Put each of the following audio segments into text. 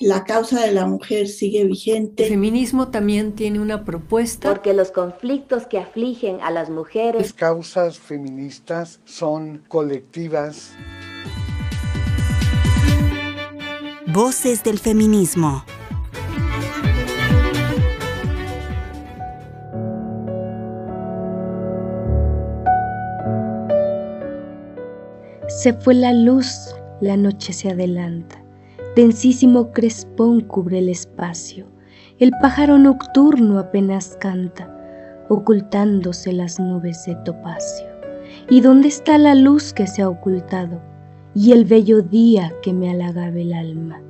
la causa de la mujer sigue vigente. El feminismo también tiene una propuesta. Porque los conflictos que afligen a las mujeres. Las causas feministas son colectivas. Voces del feminismo. Se fue la luz, la noche se adelanta, densísimo crespón cubre el espacio, el pájaro nocturno apenas canta, ocultándose las nubes de topacio. ¿Y dónde está la luz que se ha ocultado? Y el bello día que me halagaba el alma.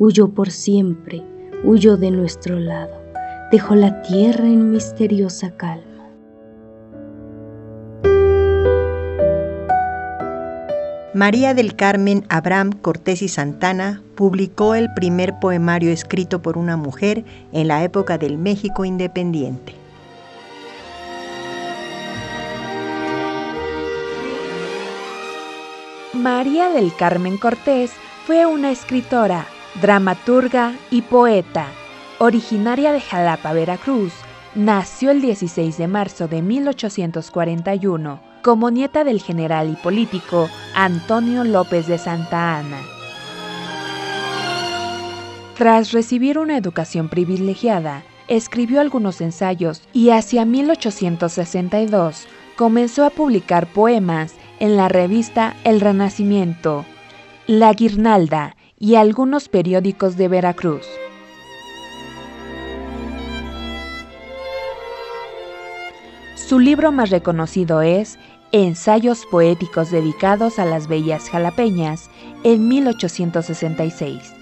Huyó por siempre, huyó de nuestro lado, dejó la tierra en misteriosa calma. María del Carmen Abraham Cortés y Santana publicó el primer poemario escrito por una mujer en la época del México independiente. María del Carmen Cortés fue una escritora, dramaturga y poeta. Originaria de Jalapa, Veracruz, nació el 16 de marzo de 1841 como nieta del general y político Antonio López de Santa Ana. Tras recibir una educación privilegiada, escribió algunos ensayos y hacia 1862 comenzó a publicar poemas en la revista El Renacimiento, La Guirnalda y algunos periódicos de Veracruz. Su libro más reconocido es Ensayos poéticos dedicados a las bellas jalapeñas en 1866,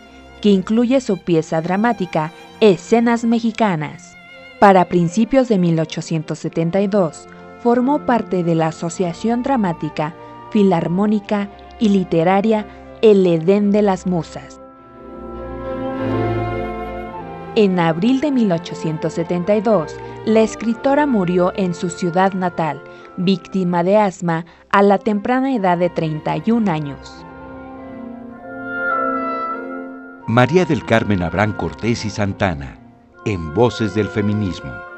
que incluye su pieza dramática Escenas Mexicanas. Para principios de 1872, formó parte de la Asociación Dramática, Filarmónica y Literaria El Edén de las Musas. En abril de 1872, la escritora murió en su ciudad natal, víctima de asma a la temprana edad de 31 años. María del Carmen Abrán Cortés y Santana, en Voces del Feminismo.